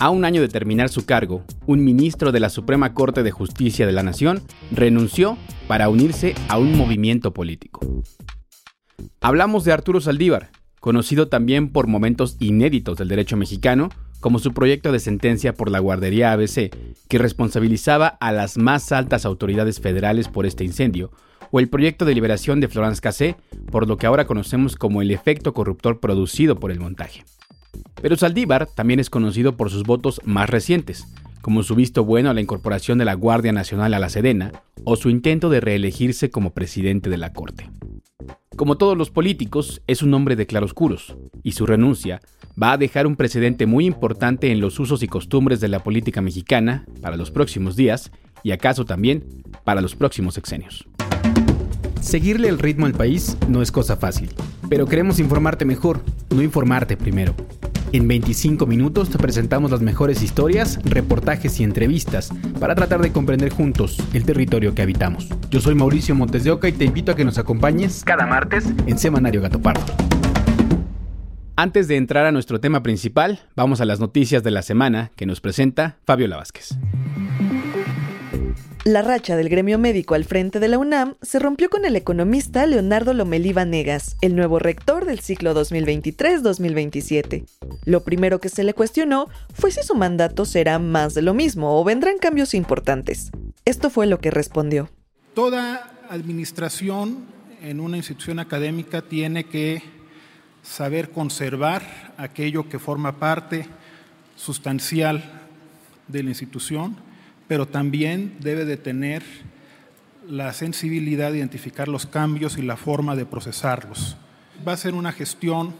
A un año de terminar su cargo, un ministro de la Suprema Corte de Justicia de la Nación renunció para unirse a un movimiento político. Hablamos de Arturo Saldívar, conocido también por momentos inéditos del derecho mexicano, como su proyecto de sentencia por la guardería ABC, que responsabilizaba a las más altas autoridades federales por este incendio, o el proyecto de liberación de Florence Cassé, por lo que ahora conocemos como el efecto corruptor producido por el montaje. Pero Saldívar también es conocido por sus votos más recientes, como su visto bueno a la incorporación de la Guardia Nacional a la Sedena o su intento de reelegirse como presidente de la Corte. Como todos los políticos, es un hombre de claroscuros, y su renuncia va a dejar un precedente muy importante en los usos y costumbres de la política mexicana para los próximos días y acaso también para los próximos sexenios. Seguirle el ritmo al país no es cosa fácil, pero queremos informarte mejor, no informarte primero. En 25 minutos te presentamos las mejores historias, reportajes y entrevistas para tratar de comprender juntos el territorio que habitamos. Yo soy Mauricio Montes de Oca y te invito a que nos acompañes cada martes en Semanario Gato Pardo. Antes de entrar a nuestro tema principal, vamos a las noticias de la semana que nos presenta Fabiola Vázquez. La racha del gremio médico al frente de la UNAM se rompió con el economista Leonardo Lomelí Vanegas, el nuevo rector del ciclo 2023-2027. Lo primero que se le cuestionó fue si su mandato será más de lo mismo o vendrán cambios importantes. Esto fue lo que respondió. Toda administración en una institución académica tiene que saber conservar aquello que forma parte sustancial de la institución pero también debe de tener la sensibilidad de identificar los cambios y la forma de procesarlos. Va a ser una gestión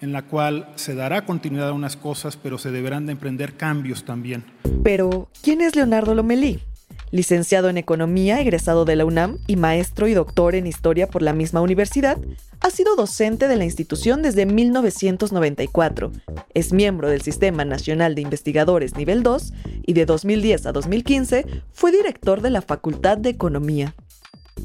en la cual se dará continuidad a unas cosas, pero se deberán de emprender cambios también. Pero, ¿quién es Leonardo Lomelí? Licenciado en Economía, egresado de la UNAM y maestro y doctor en Historia por la misma universidad, ha sido docente de la institución desde 1994. Es miembro del Sistema Nacional de Investigadores Nivel 2 y de 2010 a 2015 fue director de la Facultad de Economía.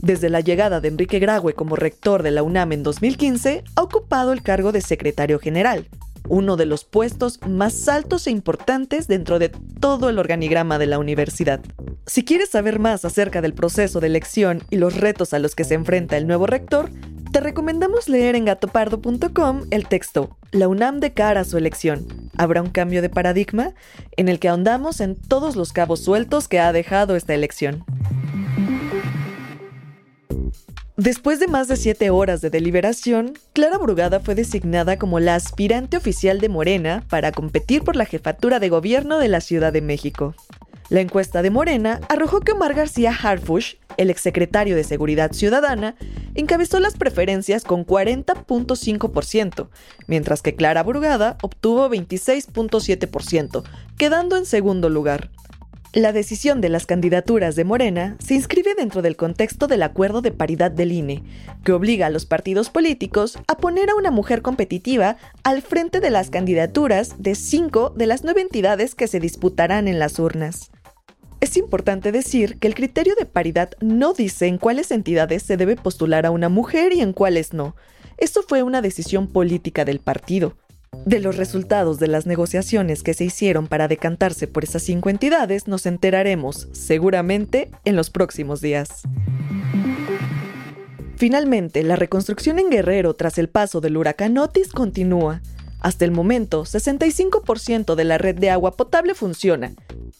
Desde la llegada de Enrique Graue como rector de la UNAM en 2015, ha ocupado el cargo de secretario general, uno de los puestos más altos e importantes dentro de todo el organigrama de la universidad. Si quieres saber más acerca del proceso de elección y los retos a los que se enfrenta el nuevo rector, te recomendamos leer en gatopardo.com el texto La UNAM de cara a su elección. ¿Habrá un cambio de paradigma? en el que ahondamos en todos los cabos sueltos que ha dejado esta elección. Después de más de siete horas de deliberación, Clara Brugada fue designada como la aspirante oficial de Morena para competir por la jefatura de gobierno de la Ciudad de México. La encuesta de Morena arrojó que Omar García Harfush, el exsecretario de Seguridad Ciudadana, encabezó las preferencias con 40.5%, mientras que Clara Brugada obtuvo 26.7%, quedando en segundo lugar. La decisión de las candidaturas de Morena se inscribe dentro del contexto del acuerdo de paridad del INE, que obliga a los partidos políticos a poner a una mujer competitiva al frente de las candidaturas de cinco de las nueve entidades que se disputarán en las urnas. Es importante decir que el criterio de paridad no dice en cuáles entidades se debe postular a una mujer y en cuáles no. Esto fue una decisión política del partido. De los resultados de las negociaciones que se hicieron para decantarse por esas cinco entidades nos enteraremos, seguramente, en los próximos días. Finalmente, la reconstrucción en Guerrero tras el paso del huracán Otis continúa. Hasta el momento, 65% de la red de agua potable funciona.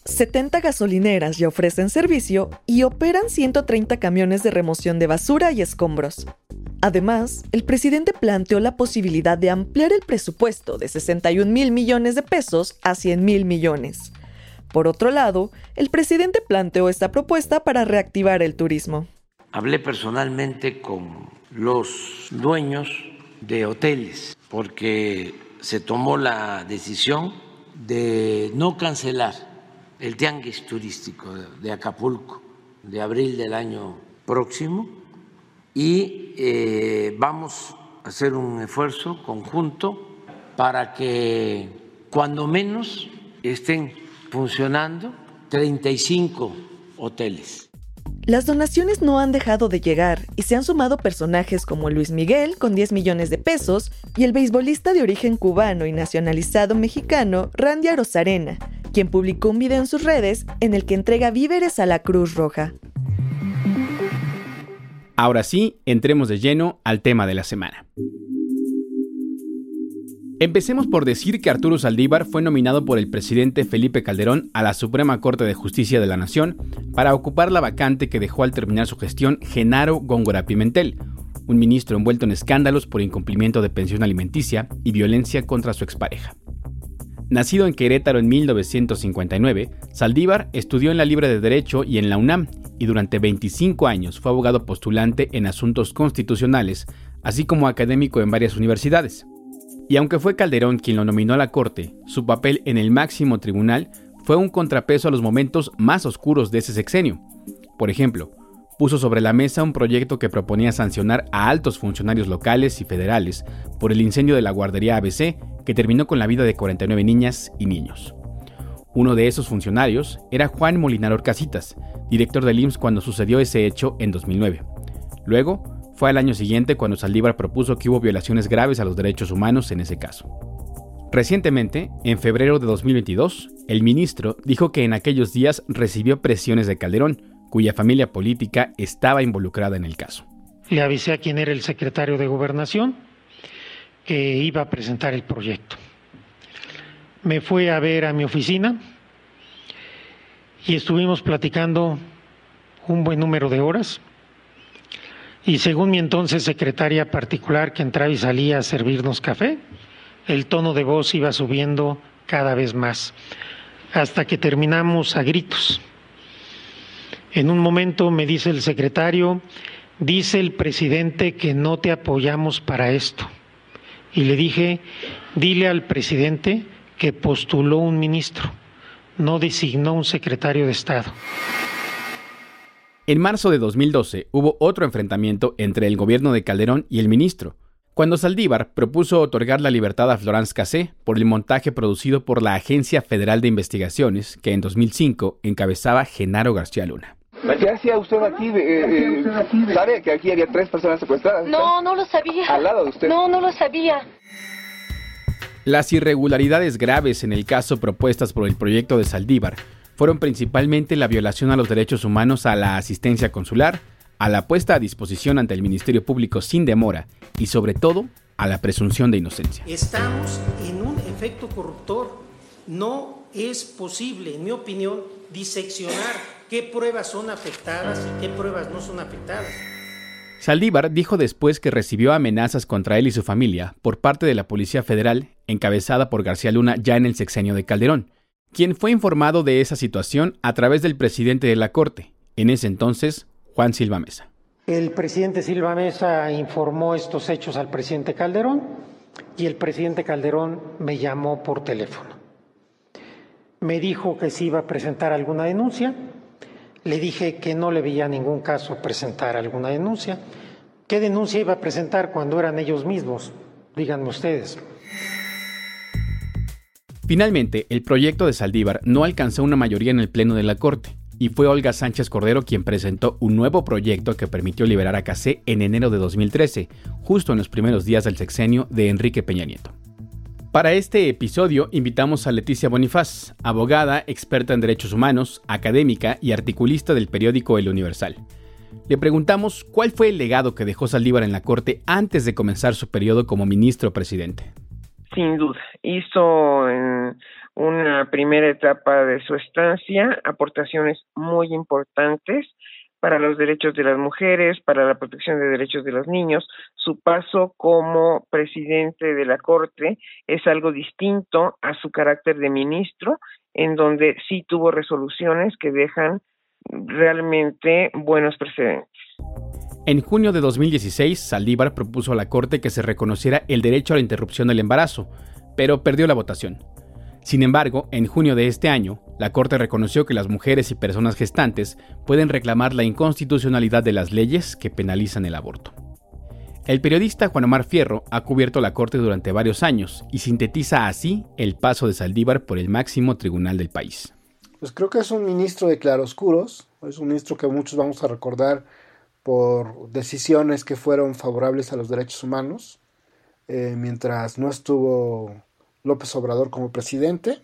70 gasolineras ya ofrecen servicio y operan 130 camiones de remoción de basura y escombros. Además, el presidente planteó la posibilidad de ampliar el presupuesto de 61 mil millones de pesos a 100 mil millones. Por otro lado, el presidente planteó esta propuesta para reactivar el turismo. Hablé personalmente con los dueños de hoteles porque se tomó la decisión de no cancelar el tianguis turístico de Acapulco de abril del año próximo y eh, vamos a hacer un esfuerzo conjunto para que cuando menos estén funcionando 35 hoteles. Las donaciones no han dejado de llegar y se han sumado personajes como Luis Miguel con 10 millones de pesos y el beisbolista de origen cubano y nacionalizado mexicano Randy Arozarena, quien publicó un video en sus redes en el que entrega víveres a la Cruz Roja. Ahora sí, entremos de lleno al tema de la semana. Empecemos por decir que Arturo Saldívar fue nominado por el presidente Felipe Calderón a la Suprema Corte de Justicia de la Nación para ocupar la vacante que dejó al terminar su gestión Genaro Góngora Pimentel, un ministro envuelto en escándalos por incumplimiento de pensión alimenticia y violencia contra su expareja. Nacido en Querétaro en 1959, Saldívar estudió en la Libre de Derecho y en la UNAM y durante 25 años fue abogado postulante en asuntos constitucionales, así como académico en varias universidades. Y aunque fue Calderón quien lo nominó a la Corte, su papel en el máximo tribunal fue un contrapeso a los momentos más oscuros de ese sexenio. Por ejemplo, puso sobre la mesa un proyecto que proponía sancionar a altos funcionarios locales y federales por el incendio de la guardería ABC que terminó con la vida de 49 niñas y niños. Uno de esos funcionarios era Juan Molinar Orcasitas, director del IMSS cuando sucedió ese hecho en 2009. Luego, fue al año siguiente cuando Saldívar propuso que hubo violaciones graves a los derechos humanos en ese caso. Recientemente, en febrero de 2022, el ministro dijo que en aquellos días recibió presiones de Calderón, cuya familia política estaba involucrada en el caso. Le avisé a quien era el secretario de Gobernación que iba a presentar el proyecto. Me fue a ver a mi oficina y estuvimos platicando un buen número de horas y según mi entonces secretaria particular que entraba y salía a servirnos café, el tono de voz iba subiendo cada vez más, hasta que terminamos a gritos. En un momento me dice el secretario, dice el presidente que no te apoyamos para esto. Y le dije, dile al presidente que postuló un ministro, no designó un secretario de Estado. En marzo de 2012 hubo otro enfrentamiento entre el gobierno de Calderón y el ministro, cuando Saldívar propuso otorgar la libertad a Florence Cassé por el montaje producido por la Agencia Federal de Investigaciones que en 2005 encabezaba Genaro García Luna. ¿Qué hacía usted aquí? Eh, ¿Sabe que aquí había tres personas secuestradas? No, no lo sabía. ¿Al lado de usted? No, no lo sabía. Las irregularidades graves en el caso propuestas por el proyecto de Saldívar fueron principalmente la violación a los derechos humanos a la asistencia consular, a la puesta a disposición ante el Ministerio Público sin demora y sobre todo a la presunción de inocencia. Estamos en un efecto corruptor. No es posible, en mi opinión, diseccionar qué pruebas son afectadas y qué pruebas no son afectadas. Saldívar dijo después que recibió amenazas contra él y su familia por parte de la Policía Federal, encabezada por García Luna ya en el sexenio de Calderón, quien fue informado de esa situación a través del presidente de la Corte, en ese entonces, Juan Silva Mesa. El presidente Silva Mesa informó estos hechos al presidente Calderón y el presidente Calderón me llamó por teléfono. Me dijo que si iba a presentar alguna denuncia. Le dije que no le veía ningún caso presentar alguna denuncia. ¿Qué denuncia iba a presentar cuando eran ellos mismos? Díganme ustedes. Finalmente, el proyecto de Saldívar no alcanzó una mayoría en el Pleno de la Corte, y fue Olga Sánchez Cordero quien presentó un nuevo proyecto que permitió liberar a Casé en enero de 2013, justo en los primeros días del sexenio de Enrique Peña Nieto. Para este episodio invitamos a Leticia Bonifaz, abogada, experta en derechos humanos, académica y articulista del periódico El Universal. Le preguntamos cuál fue el legado que dejó Saldívar en la Corte antes de comenzar su periodo como ministro presidente sin duda. Hizo en una primera etapa de su estancia aportaciones muy importantes para los derechos de las mujeres, para la protección de derechos de los niños. Su paso como presidente de la Corte es algo distinto a su carácter de ministro, en donde sí tuvo resoluciones que dejan realmente buenos precedentes. En junio de 2016, Saldívar propuso a la Corte que se reconociera el derecho a la interrupción del embarazo, pero perdió la votación. Sin embargo, en junio de este año, la Corte reconoció que las mujeres y personas gestantes pueden reclamar la inconstitucionalidad de las leyes que penalizan el aborto. El periodista Juan Omar Fierro ha cubierto la Corte durante varios años y sintetiza así el paso de Saldívar por el máximo tribunal del país. Pues creo que es un ministro de claroscuros, es un ministro que muchos vamos a recordar por decisiones que fueron favorables a los derechos humanos, eh, mientras no estuvo López Obrador como presidente.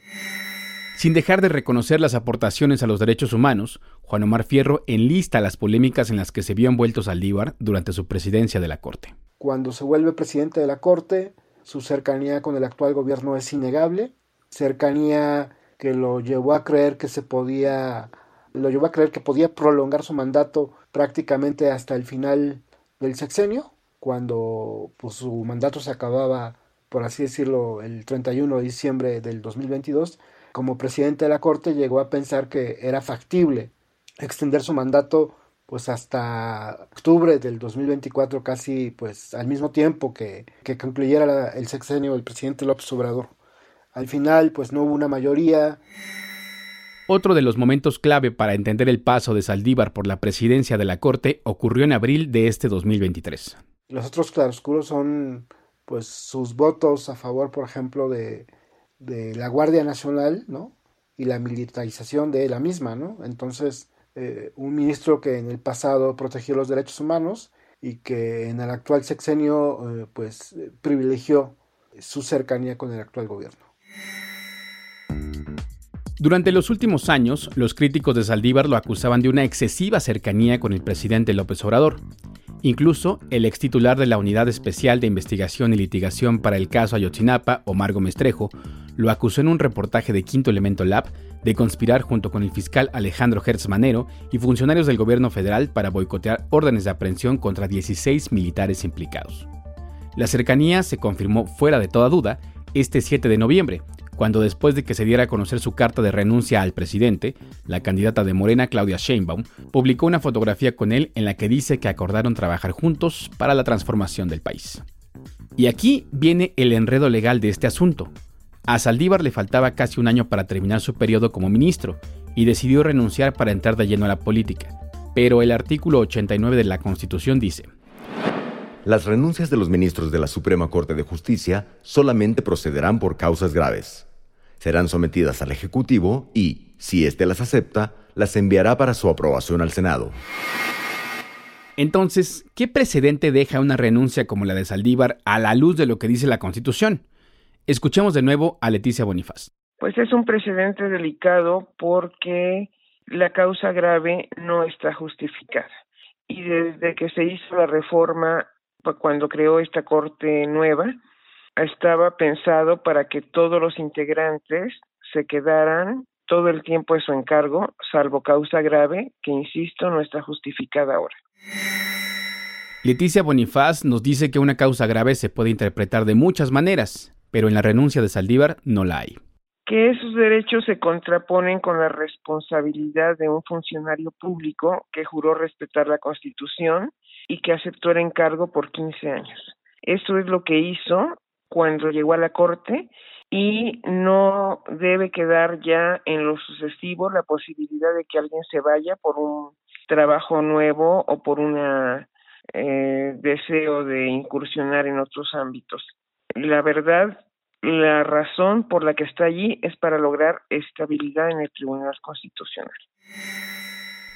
Sin dejar de reconocer las aportaciones a los derechos humanos, Juan Omar Fierro enlista las polémicas en las que se vio envuelto Saldívar durante su presidencia de la Corte. Cuando se vuelve presidente de la Corte, su cercanía con el actual gobierno es innegable, cercanía que lo llevó a creer que se podía lo llevó a creer que podía prolongar su mandato prácticamente hasta el final del sexenio, cuando pues, su mandato se acababa, por así decirlo, el 31 de diciembre del 2022 como presidente de la Corte llegó a pensar que era factible extender su mandato pues hasta octubre del 2024, casi pues al mismo tiempo que, que concluyera el sexenio del presidente López Obrador. Al final pues no hubo una mayoría. Otro de los momentos clave para entender el paso de Saldívar por la presidencia de la Corte ocurrió en abril de este 2023. Los otros claroscuros son pues sus votos a favor, por ejemplo, de, la Guardia Nacional, ¿no? Y la militarización de la misma, ¿no? Entonces, eh, un ministro que en el pasado protegió los derechos humanos y que en el actual sexenio, eh, pues, privilegió su cercanía con el actual gobierno. Durante los últimos años, los críticos de Saldívar lo acusaban de una excesiva cercanía con el presidente López Obrador. Incluso el ex titular de la Unidad Especial de Investigación y Litigación para el caso Ayotzinapa, Omar Gómez Trejo, lo acusó en un reportaje de Quinto Elemento Lab de conspirar junto con el fiscal Alejandro Hertz Manero y funcionarios del gobierno federal para boicotear órdenes de aprehensión contra 16 militares implicados. La cercanía se confirmó fuera de toda duda este 7 de noviembre, cuando después de que se diera a conocer su carta de renuncia al presidente, la candidata de Morena Claudia Sheinbaum publicó una fotografía con él en la que dice que acordaron trabajar juntos para la transformación del país. Y aquí viene el enredo legal de este asunto. A Saldívar le faltaba casi un año para terminar su periodo como ministro y decidió renunciar para entrar de lleno a la política. Pero el artículo 89 de la Constitución dice, las renuncias de los ministros de la Suprema Corte de Justicia solamente procederán por causas graves serán sometidas al Ejecutivo y, si éste las acepta, las enviará para su aprobación al Senado. Entonces, ¿qué precedente deja una renuncia como la de Saldívar a la luz de lo que dice la Constitución? Escuchemos de nuevo a Leticia Bonifaz. Pues es un precedente delicado porque la causa grave no está justificada. Y desde que se hizo la reforma, cuando creó esta Corte nueva, estaba pensado para que todos los integrantes se quedaran todo el tiempo de su encargo, salvo causa grave, que insisto, no está justificada ahora. Leticia Bonifaz nos dice que una causa grave se puede interpretar de muchas maneras, pero en la renuncia de Saldívar no la hay. Que esos derechos se contraponen con la responsabilidad de un funcionario público que juró respetar la Constitución y que aceptó el encargo por 15 años. Eso es lo que hizo cuando llegó a la Corte y no debe quedar ya en lo sucesivo la posibilidad de que alguien se vaya por un trabajo nuevo o por un eh, deseo de incursionar en otros ámbitos. La verdad, la razón por la que está allí es para lograr estabilidad en el Tribunal Constitucional.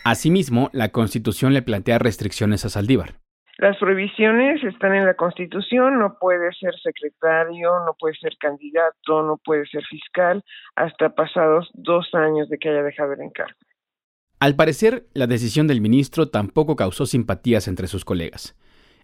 Asimismo, la Constitución le plantea restricciones a Saldívar. Las prohibiciones están en la Constitución, no puede ser secretario, no puede ser candidato, no puede ser fiscal hasta pasados dos años de que haya dejado el encargo. Al parecer, la decisión del ministro tampoco causó simpatías entre sus colegas.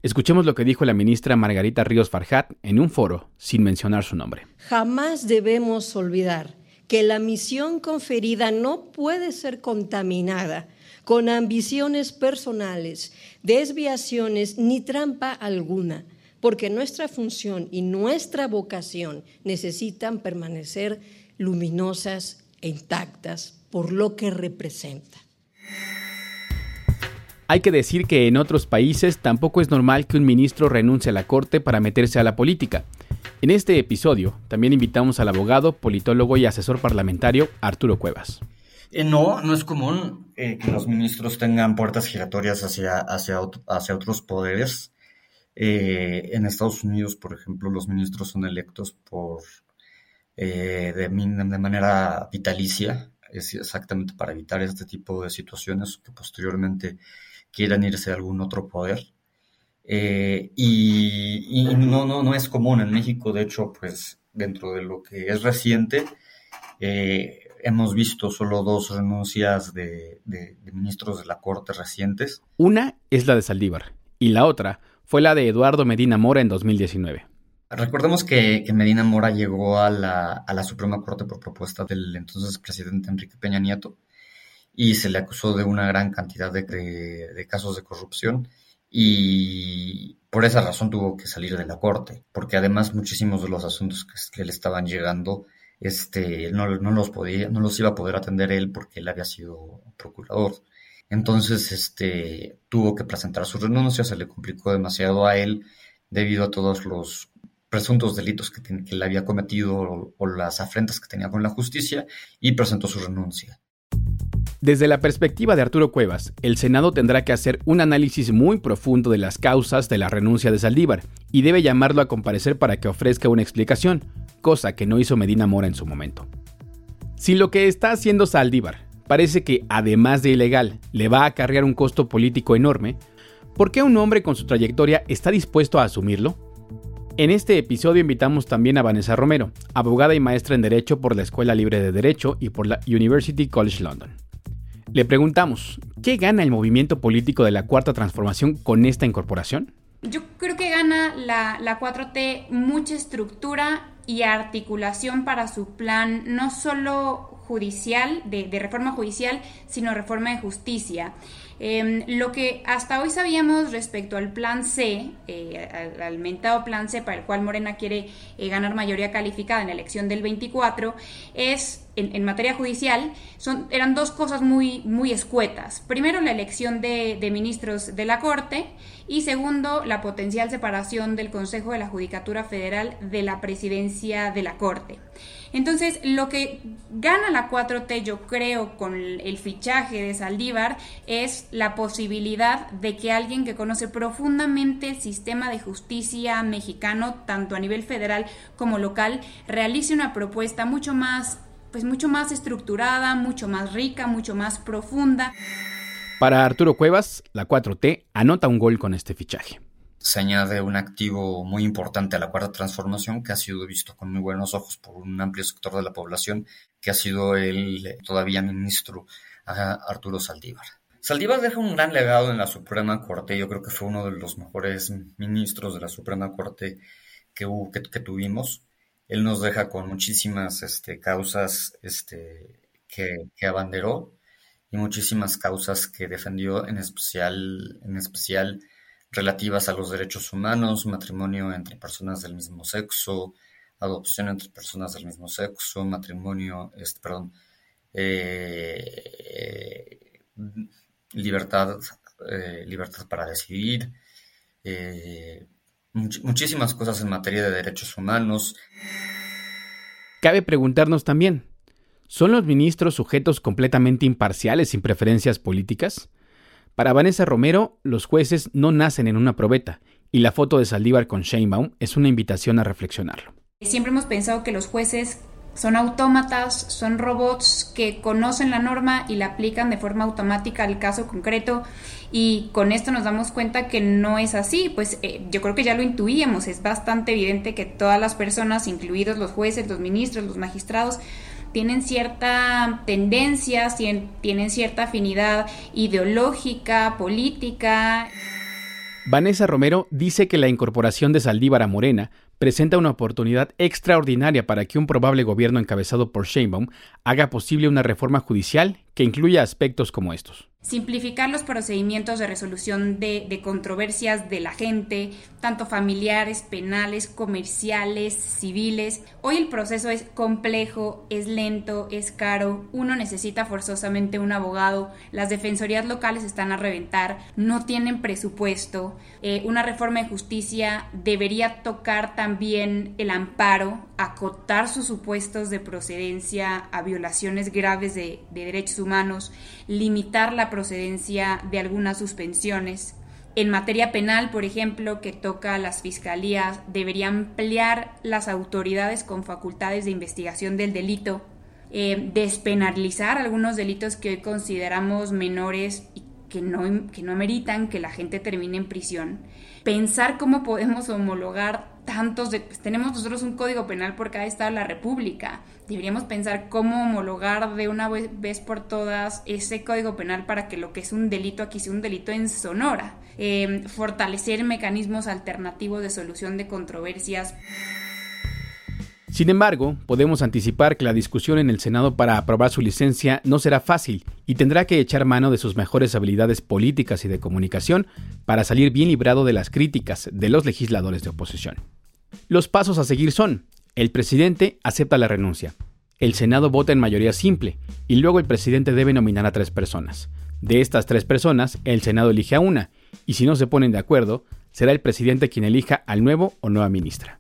Escuchemos lo que dijo la ministra Margarita Ríos Farjat en un foro, sin mencionar su nombre. Jamás debemos olvidar que la misión conferida no puede ser contaminada con ambiciones personales, desviaciones ni trampa alguna, porque nuestra función y nuestra vocación necesitan permanecer luminosas e intactas por lo que representa. Hay que decir que en otros países tampoco es normal que un ministro renuncie a la corte para meterse a la política. En este episodio también invitamos al abogado, politólogo y asesor parlamentario Arturo Cuevas. Eh, no, no es común eh, que los ministros tengan puertas giratorias hacia, hacia, hacia otros poderes. Eh, en Estados Unidos, por ejemplo, los ministros son electos por de, de, manera vitalicia, es exactamente para evitar este tipo de situaciones que posteriormente quieran irse a algún otro poder. Eh, y, no, no, no es común en México, de hecho, pues dentro de lo que es reciente, eh, hemos visto solo dos renuncias de, ministros de la Corte recientes. Una es la de Saldívar y la otra fue la de Eduardo Medina Mora en 2019. Recordemos que, Medina Mora llegó a la, a la, Suprema Corte por propuesta del entonces presidente Enrique Peña Nieto y se le acusó de una gran cantidad de, de casos de corrupción y por esa razón tuvo que salir de la corte, porque además muchísimos de los asuntos que, le estaban llegando este, no, no, los podía, no los iba a poder atender él porque él había sido procurador. Entonces, este, tuvo que presentar su renuncia, se le complicó demasiado a él debido a todos los presuntos delitos que, que él había cometido o las afrentas que tenía con la justicia y presentó su renuncia. Desde la perspectiva de Arturo Cuevas, el Senado tendrá que hacer un análisis muy profundo de las causas de la renuncia de Saldívar y debe llamarlo a comparecer para que ofrezca una explicación, cosa que no hizo Medina Mora en su momento. Si lo que está haciendo Saldívar parece que, además de ilegal, le va a acarrear un costo político enorme, ¿por qué un hombre con su trayectoria está dispuesto a asumirlo? En este episodio invitamos también a Vanessa Romero, abogada y maestra en Derecho por la Escuela Libre de Derecho y por la University College London. Le preguntamos, ¿qué gana el movimiento político de la Cuarta Transformación con esta incorporación? Yo creo que gana la, la 4T mucha estructura y articulación para su plan, no solo judicial, de, de reforma judicial, sino reforma de justicia. Em, lo que hasta hoy sabíamos respecto al plan C, eh, al, mentado plan C para el cual Morena quiere eh, ganar mayoría calificada en la elección del 24, es en, materia judicial, son, eran dos cosas muy, muy escuetas. Primero, la elección de, de ministros de la Corte y segundo, la potencial separación del Consejo de la Judicatura Federal de la presidencia de la Corte. Entonces, lo que gana la 4T, yo creo, con el fichaje de Saldívar, es la posibilidad de que alguien que conoce profundamente el sistema de justicia mexicano, tanto a nivel federal como local, realice una propuesta mucho más, pues mucho más estructurada, mucho más rica, mucho más profunda. Para Arturo Cuevas, la 4T anota un gol con este fichaje se añade un activo muy importante a la cuarta transformación que ha sido visto con muy buenos ojos por un amplio sector de la población, que ha sido el todavía ministro Arturo Saldívar. Saldívar deja un gran legado en la Suprema Corte, yo creo que fue uno de los mejores ministros de la Suprema Corte que, que, tuvimos. Él nos deja con muchísimas este, causas este, que, que abanderó y muchísimas causas que defendió, en especial, en especial relativas a los derechos humanos, matrimonio entre personas del mismo sexo, adopción entre personas del mismo sexo, matrimonio, este, perdón, eh, libertad, eh, libertad para decidir, eh, muchísimas cosas en materia de derechos humanos. Cabe preguntarnos también, ¿son los ministros sujetos completamente imparciales sin preferencias políticas? Para Vanessa Romero, los jueces no nacen en una probeta, y la foto de Saldívar con Sheinbaum es una invitación a reflexionarlo. Siempre hemos pensado que los jueces son autómatas, son robots que conocen la norma y la aplican de forma automática al caso concreto. Y con esto nos damos cuenta que no es así, pues eh, yo creo que ya lo intuíamos, es bastante evidente que todas las personas, incluidos los jueces, los ministros, los magistrados, tienen cierta tendencia, tienen cierta afinidad ideológica, política. Vanessa Romero dice que la incorporación de Saldívar a Morena presenta una oportunidad extraordinaria para que un probable gobierno encabezado por Sheinbaum haga posible una reforma judicial que incluya aspectos como estos. Simplificar los procedimientos de resolución de, controversias de la gente, tanto familiares, penales, comerciales, civiles. Hoy el proceso es complejo, es lento, es caro, uno necesita forzosamente un abogado, las defensorías locales están a reventar, no tienen presupuesto. Eh, una reforma de justicia debería tocar también también el amparo, acotar sus supuestos de procedencia a violaciones graves de, de derechos humanos, limitar la procedencia de algunas suspensiones. En materia penal, por ejemplo, que toca a las fiscalías, debería ampliar las autoridades con facultades de investigación del delito, eh, despenalizar algunos delitos que hoy consideramos menores y que no, que no meritan que la gente termine en prisión. Pensar cómo podemos homologar tantos, pues, tenemos nosotros un código penal por cada estado de la República. Deberíamos pensar cómo homologar de una vez por todas ese código penal para que lo que es un delito aquí sea un delito en Sonora. Eh, fortalecer mecanismos alternativos de solución de controversias. Sin embargo, podemos anticipar que la discusión en el Senado para aprobar su licencia no será fácil y tendrá que echar mano de sus mejores habilidades políticas y de comunicación para salir bien librado de las críticas de los legisladores de oposición. Los pasos a seguir son, el presidente acepta la renuncia, el Senado vota en mayoría simple y luego el presidente debe nominar a tres personas. De estas tres personas, el Senado elige a una y si no se ponen de acuerdo, será el presidente quien elija al nuevo o nueva ministra.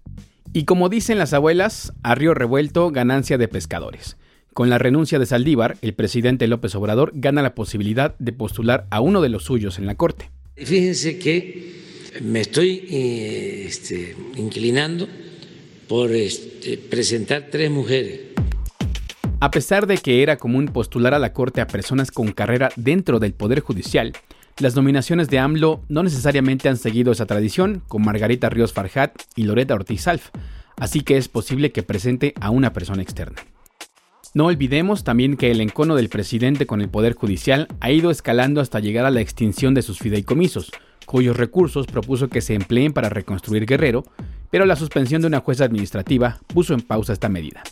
Y como dicen las abuelas, a río revuelto, ganancia de pescadores. Con la renuncia de Saldívar, el presidente López Obrador gana la posibilidad de postular a uno de los suyos en la Corte. Fíjense que me estoy eh, este, inclinando por este, presentar tres mujeres. A pesar de que era común postular a la Corte a personas con carrera dentro del Poder Judicial, las nominaciones de AMLO no necesariamente han seguido esa tradición, con Margarita Ríos Farjat y Loreta Ortiz Alf, así que es posible que presente a una persona externa. No olvidemos también que el encono del presidente con el Poder Judicial ha ido escalando hasta llegar a la extinción de sus fideicomisos, cuyos recursos propuso que se empleen para reconstruir Guerrero, pero la suspensión de una jueza administrativa puso en pausa esta medida.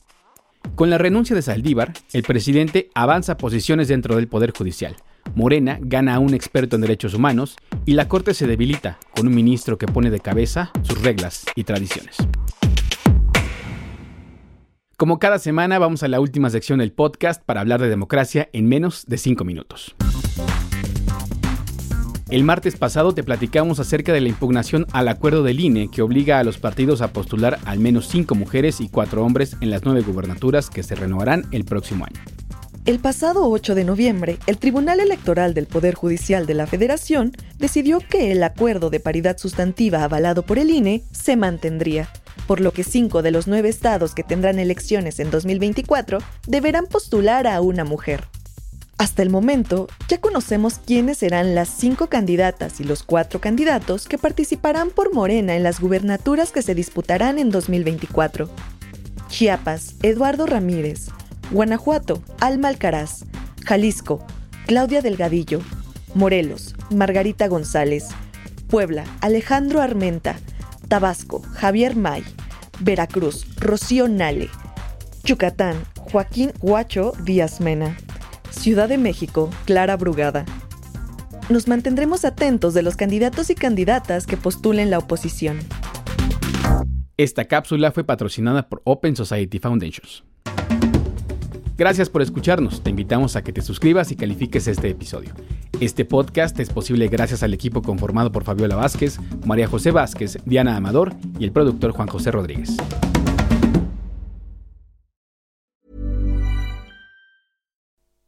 Con la renuncia de Saldívar, el presidente avanza posiciones dentro del Poder Judicial, Morena gana a un experto en derechos humanos y la Corte se debilita con un ministro que pone de cabeza sus reglas y tradiciones. Como cada semana vamos a la última sección del podcast para hablar de democracia en menos de 5 minutos. El martes pasado te platicamos acerca de la impugnación al acuerdo del INE que obliga a los partidos a postular al menos 5 mujeres y 4 hombres en las 9 gubernaturas que se renovarán el próximo año. El pasado 8 de noviembre, el Tribunal Electoral del Poder Judicial de la Federación decidió que el acuerdo de paridad sustantiva avalado por el INE se mantendría, por lo que cinco de los nueve estados que tendrán elecciones en 2024 deberán postular a una mujer. Hasta el momento, ya conocemos quiénes serán las cinco candidatas y los cuatro candidatos que participarán por Morena en las gubernaturas que se disputarán en 2024. Chiapas, Eduardo Ramírez, Guanajuato, Alma Alcaraz, Jalisco, Claudia Delgadillo, Morelos, Margarita González, Puebla, Alejandro Armenta, Tabasco, Javier May, Veracruz, Rocío Nale, Yucatán, Joaquín Huacho Díaz Mena, Ciudad de México, Clara Brugada. Nos mantendremos atentos de los candidatos y candidatas que postulen la oposición. Esta cápsula fue patrocinada por Open Society Foundations. Gracias por escucharnos. Te invitamos a que te suscribas y califiques este episodio. Este podcast es posible gracias al equipo conformado por Fabiola Vázquez, María José Vázquez, Diana Amador y el productor Juan José Rodríguez.